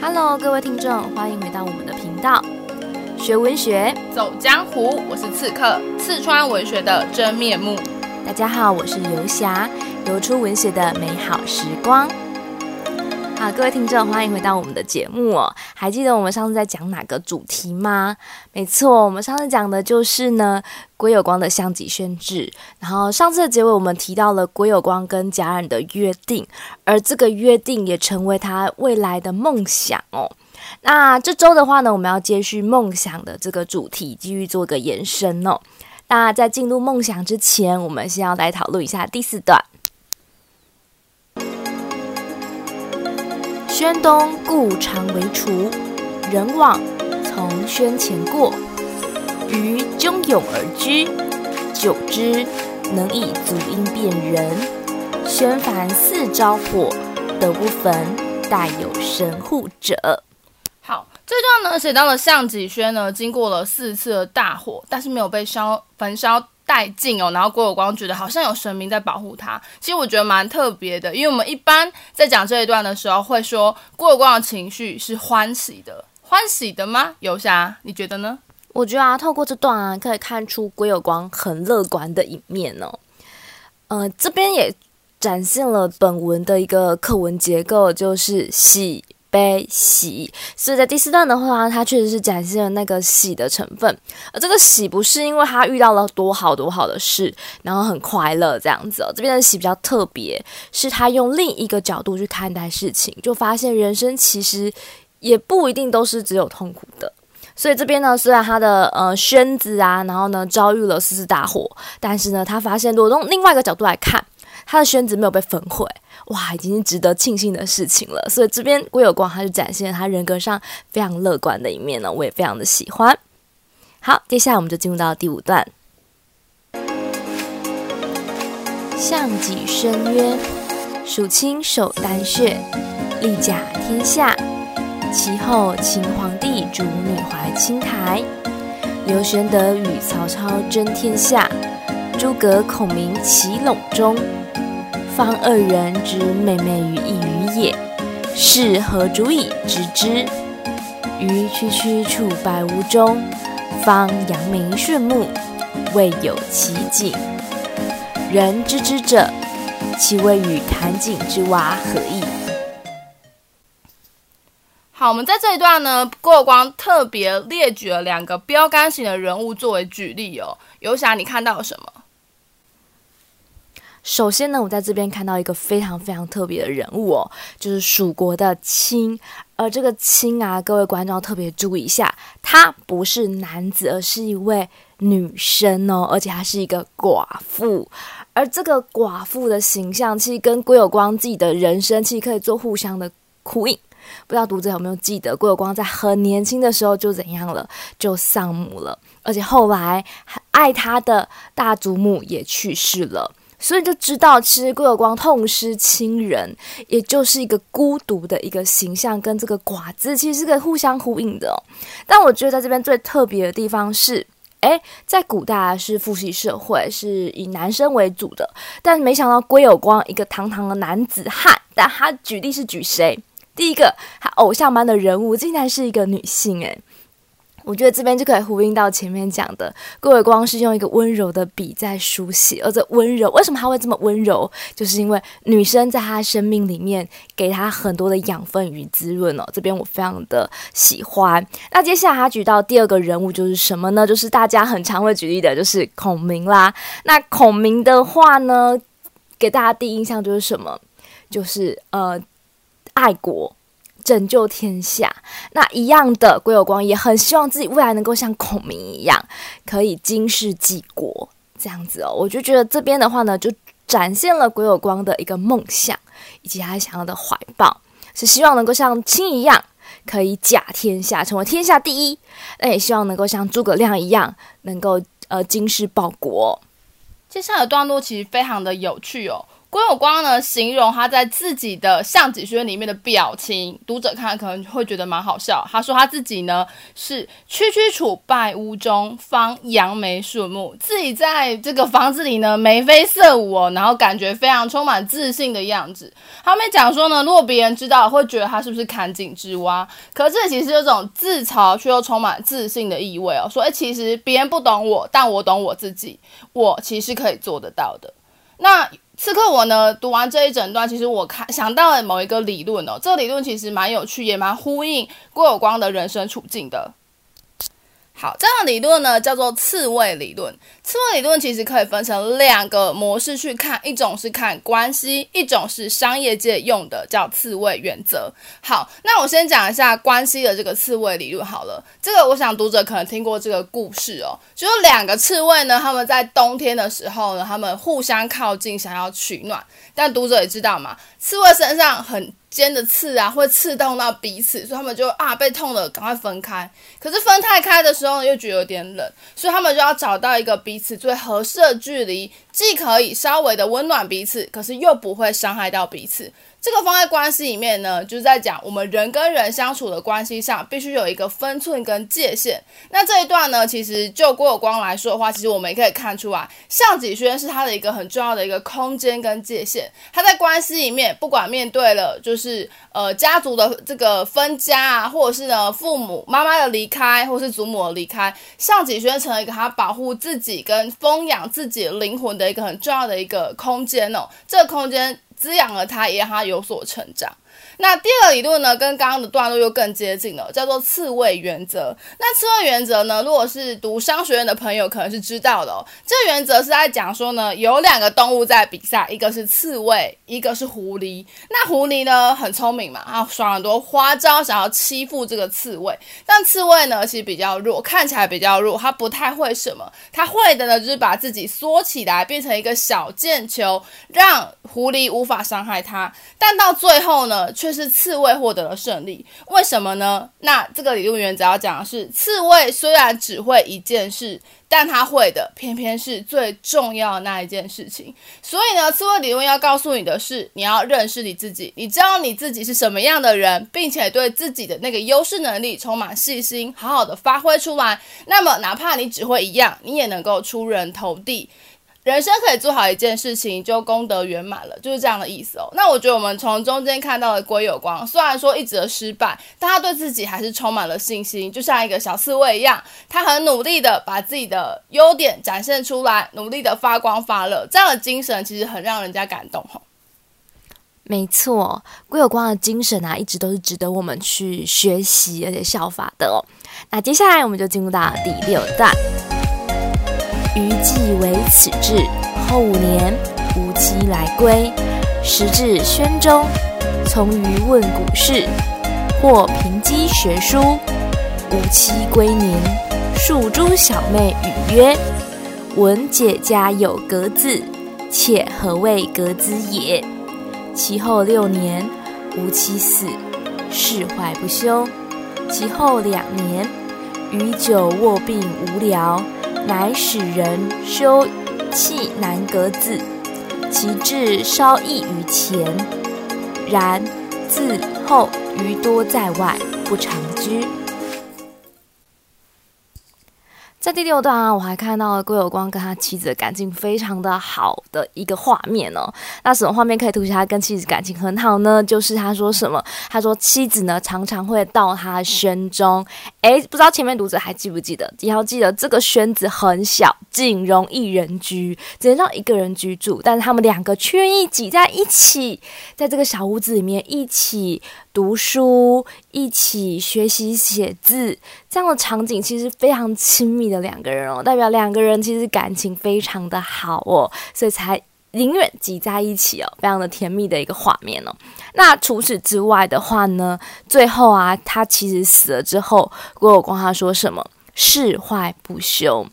Hello，各位听众，欢迎回到我们的频道，学文学走江湖。我是刺客，四川文学的真面目。大家好，我是游侠，游出文学的美好时光。好，各位听众，欢迎回到我们的节目哦。还记得我们上次在讲哪个主题吗？没错，我们上次讲的就是呢，归有光的项脊轩志。然后上次的结尾，我们提到了归有光跟家人的约定，而这个约定也成为他未来的梦想哦。那这周的话呢，我们要接续梦想的这个主题，继续做个延伸哦。那在进入梦想之前，我们先要来讨论一下第四段。宣东故常为厨，人往从宣前过，余扃甬而居，久之能以足音辨人。宣凡四着火，得不焚，待有神护者。好，这段呢写到了项脊轩呢，经过了四次的大火，但是没有被烧焚烧。殆尽哦，然后郭有光觉得好像有神明在保护他。其实我觉得蛮特别的，因为我们一般在讲这一段的时候，会说郭有光的情绪是欢喜的，欢喜的吗？游侠，你觉得呢？我觉得啊，透过这段啊，可以看出郭有光很乐观的一面哦。呃，这边也展现了本文的一个课文结构，就是喜。悲喜，所以在第四段的话，它确实是展现了那个喜的成分。而这个喜不是因为他遇到了多好多好的事，然后很快乐这样子哦。这边的喜比较特别，是他用另一个角度去看待事情，就发现人生其实也不一定都是只有痛苦的。所以这边呢，虽然他的呃宣子啊，然后呢遭遇了四次大火，但是呢，他发现如果从另外一个角度来看，他的宣子没有被焚毁。哇，已经是值得庆幸的事情了。所以这边郭有光，他就展现他人格上非常乐观的一面呢，我也非常的喜欢。好，接下来我们就进入到第五段。项脊轩曰：“蜀卿守丹穴，力甲天下。其后秦皇帝主女怀青台，刘玄德与曹操争天下，诸葛孔明齐拢中。”方二人之妹妹于一隅也，是何足以知之？于区区处百屋中，方阳明顺目，未有其景。人知之者，其谓与坎井之蛙何异？好，我们在这一段呢，过光特别列举了两个标杆型的人物作为举例哦。游侠，你看到了什么？首先呢，我在这边看到一个非常非常特别的人物哦，就是蜀国的卿。而这个卿啊，各位观众要特别注意一下，他不是男子，而是一位女生哦，而且她是一个寡妇。而这个寡妇的形象，其实跟归有光自己的人生，其实可以做互相的呼应。不知道读者有没有记得，归有光在很年轻的时候就怎样了，就丧母了，而且后来爱他的大祖母也去世了。所以就知道，其实归有光痛失亲人，也就是一个孤独的一个形象，跟这个寡字其实是个互相呼应的哦。但我觉得在这边最特别的地方是，诶，在古代是父系社会，是以男生为主的，但没想到归有光一个堂堂的男子汉，但他举例是举谁？第一个，他偶像般的人物竟然是一个女性，诶。我觉得这边就可以呼应到前面讲的，归有光是用一个温柔的笔在书写，而这温柔为什么他会这么温柔？就是因为女生在他生命里面给他很多的养分与滋润哦。这边我非常的喜欢。那接下来他举到第二个人物就是什么呢？就是大家很常会举例的，就是孔明啦。那孔明的话呢，给大家第一印象就是什么？就是呃，爱国。拯救天下，那一样的鬼有光也很希望自己未来能够像孔明一样，可以经世济国这样子哦。我就觉得这边的话呢，就展现了鬼有光的一个梦想，以及他想要的怀抱，是希望能够像亲一样，可以甲天下，成为天下第一。那也希望能够像诸葛亮一样，能够呃经世报国。接下来的段落其实非常的有趣哦。郭有光呢，形容他在自己的项脊轩里面的表情，读者看可能会觉得蛮好笑。他说他自己呢是区区处败屋中，方杨梅顺目，自己在这个房子里呢眉飞色舞哦，然后感觉非常充满自信的样子。他们讲说呢，如果别人知道，会觉得他是不是砍井之蛙？可是其实有种自嘲却又充满自信的意味哦。说，哎，其实别人不懂我，但我懂我自己，我其实可以做得到的。那此刻我呢，读完这一整段，其实我看想到了某一个理论哦，这个理论其实蛮有趣，也蛮呼应郭有光的人生处境的。好，这样的理论呢叫做刺猬理论。刺猬理论其实可以分成两个模式去看，一种是看关系，一种是商业界用的叫刺猬原则。好，那我先讲一下关系的这个刺猬理论好了。这个我想读者可能听过这个故事哦，就是两个刺猬呢，他们在冬天的时候呢，他们互相靠近，想要取暖。但读者也知道嘛，刺猬身上很尖的刺啊，会刺痛到彼此，所以他们就啊被痛了，赶快分开。可是分太开的时候，又觉得有点冷，所以他们就要找到一个彼此最合适的距离，既可以稍微的温暖彼此，可是又不会伤害到彼此。这个放在关系里面呢，就是在讲我们人跟人相处的关系上，必须有一个分寸跟界限。那这一段呢，其实就郭有光来说的话，其实我们也可以看出来，项脊轩是他的一个很重要的一个空间跟界限。他在关系里面，不管面对了就是呃家族的这个分家啊，或者是呢父母妈妈的离开，或是祖母的离开，项脊轩成了一个他保护自己跟丰养自己灵魂的一个很重要的一个空间哦。这个空间。滋养了他，也让他有所成长。那第二个理论呢，跟刚刚的段落又更接近了，叫做刺猬原则。那刺猬原则呢，如果是读商学院的朋友，可能是知道的哦。这个原则是在讲说呢，有两个动物在比赛，一个是刺猬，一个是狐狸。那狐狸呢，很聪明嘛，啊，耍很多花招，想要欺负这个刺猬。但刺猬呢，其实比较弱，看起来比较弱，它不太会什么。它会的呢，就是把自己缩起来，变成一个小箭球，让狐狸无法伤害它。但到最后呢，却是刺猬获得了胜利，为什么呢？那这个理论原则要讲的是，刺猬虽然只会一件事，但他会的偏偏是最重要的那一件事情。所以呢，刺猬理论要告诉你的是，你要认识你自己，你知道你自己是什么样的人，并且对自己的那个优势能力充满信心，好好的发挥出来。那么，哪怕你只会一样，你也能够出人头地。人生可以做好一件事情，就功德圆满了，就是这样的意思哦。那我觉得我们从中间看到的归有光，虽然说一直的失败，但他对自己还是充满了信心，就像一个小刺猬一样，他很努力的把自己的优点展现出来，努力的发光发热，这样的精神其实很让人家感动哈。没错，归有光的精神啊，一直都是值得我们去学习而且效法的哦。那接下来我们就进入到第六段。余既为此志，后五年，吾妻来归。时至宣中，从余问古事，或凭机学书。吾妻归宁，数诸小妹语曰：“闻姐家有阁子，妾何谓阁子也？”其后六年，吾妻死，事坏不休。其后两年，余久卧病无疗。乃使人修葺南阁子，其志稍异于前，然自后余多在外，不常居。在第六段啊，我还看到了归有光跟他妻子的感情非常的好的一个画面哦。那什么画面可以凸显他跟妻子感情很好呢？就是他说什么？他说妻子呢常常会到他轩中，诶，不知道前面读者还记不记得？你要记得这个轩子很小，仅容一人居，只能让一个人居住，但是他们两个却愿意挤在一起，在这个小屋子里面一起。读书，一起学习写字，这样的场景其实非常亲密的两个人哦，代表两个人其实感情非常的好哦，所以才宁愿挤在一起哦，非常的甜蜜的一个画面哦。那除此之外的话呢，最后啊，他其实死了之后，归有光他说什么？事坏不休。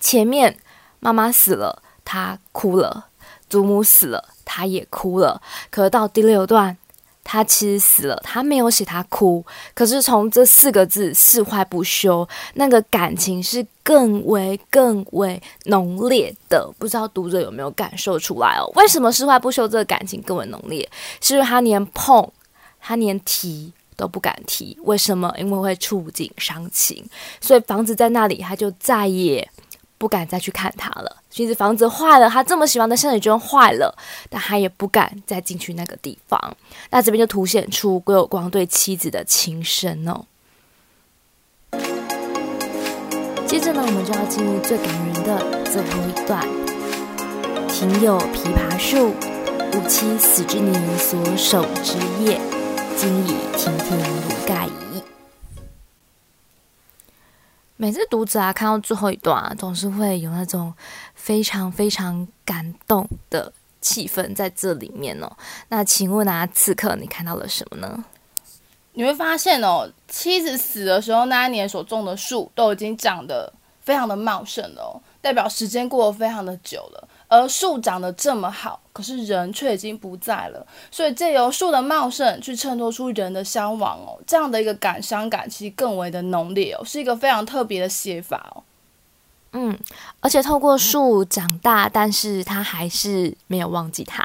前面妈妈死了，他哭了；祖母死了，他也哭了。可到第六段。他其实死了，他没有写他哭，可是从这四个字“誓坏不休”，那个感情是更为更为浓烈的。不知道读者有没有感受出来哦？为什么“誓坏不休”这个感情更为浓烈？是因为他连碰，他连提都不敢提。为什么？因为会触景伤情，所以房子在那里，他就再也不敢再去看他了。其实房子坏了，他这么喜欢的象井圈坏了，但他也不敢再进去那个地方。那这边就凸显出归有光对妻子的情深哦。接着呢，我们就要进入最感人的最后一段。庭有枇杷树，吾妻死之年所守之业，今已亭亭如盖矣。每次读者啊看到最后一段啊，总是会有那种非常非常感动的气氛在这里面哦。那请问啊，此刻你看到了什么呢？你会发现哦，妻子死的时候那一年所种的树都已经长得非常的茂盛了，代表时间过得非常的久了。而树长得这么好，可是人却已经不在了，所以借由树的茂盛去衬托出人的消亡哦，这样的一个感伤感其实更为的浓烈哦，是一个非常特别的写法哦。嗯，而且透过树长大，但是他还是没有忘记他，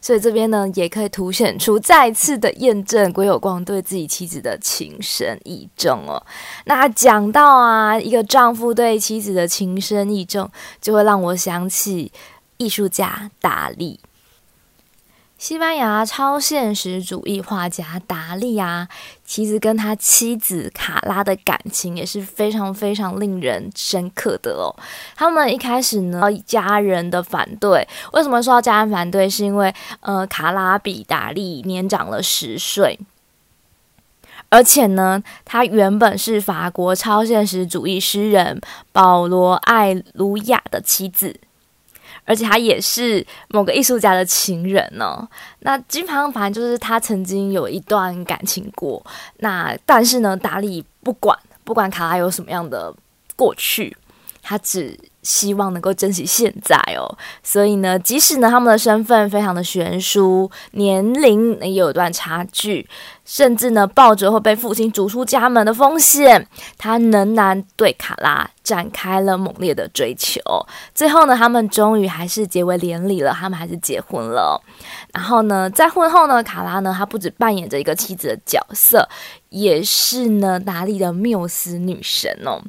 所以这边呢也可以凸显出再次的验证归有光对自己妻子的情深意重哦。那讲到啊，一个丈夫对妻子的情深意重，就会让我想起。艺术家达利，西班牙超现实主义画家达利啊，其实跟他妻子卡拉的感情也是非常非常令人深刻的哦。他们一开始呢，家人的反对，为什么说家人反对？是因为呃，卡拉比达利年长了十岁，而且呢，他原本是法国超现实主义诗人保罗·艾卢亚的妻子。而且他也是某个艺术家的情人哦。那金庞反正就是他曾经有一段感情过。那但是呢，达利不管不管卡拉有什么样的过去，他只希望能够珍惜现在哦。所以呢，即使呢他们的身份非常的悬殊，年龄也有一段差距。甚至呢，抱着会被父亲逐出家门的风险，他仍然对卡拉展开了猛烈的追求。最后呢，他们终于还是结为连理了，他们还是结婚了。然后呢，在婚后呢，卡拉呢，她不止扮演着一个妻子的角色，也是呢达利的缪斯女神哦。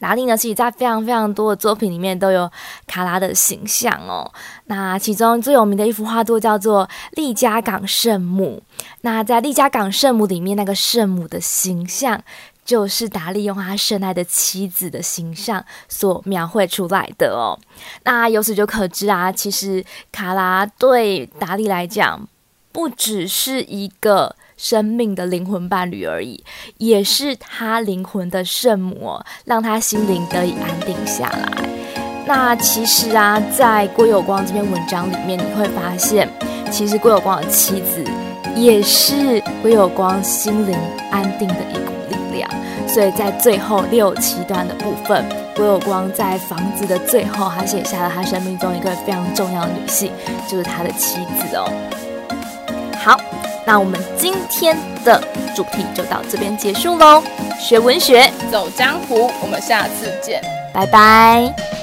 达利呢，其实在非常非常多的作品里面都有卡拉的形象哦。那其中最有名的一幅画作叫做《利加港圣母》。那在《利加港圣母》里面，那个圣母的形象，就是达利用他深爱的妻子的形象所描绘出来的哦。那由此就可知啊，其实卡拉对达利来讲，不只是一个。生命的灵魂伴侣而已，也是他灵魂的圣母，让他心灵得以安定下来。那其实啊，在郭有光这篇文章里面，你会发现，其实郭有光的妻子也是郭有光心灵安定的一股力量。所以在最后六七段的部分，郭有光在房子的最后，他写下了他生命中一个非常重要的女性，就是他的妻子哦。好。那我们今天的主题就到这边结束喽。学文学，走江湖，我们下次见，拜拜。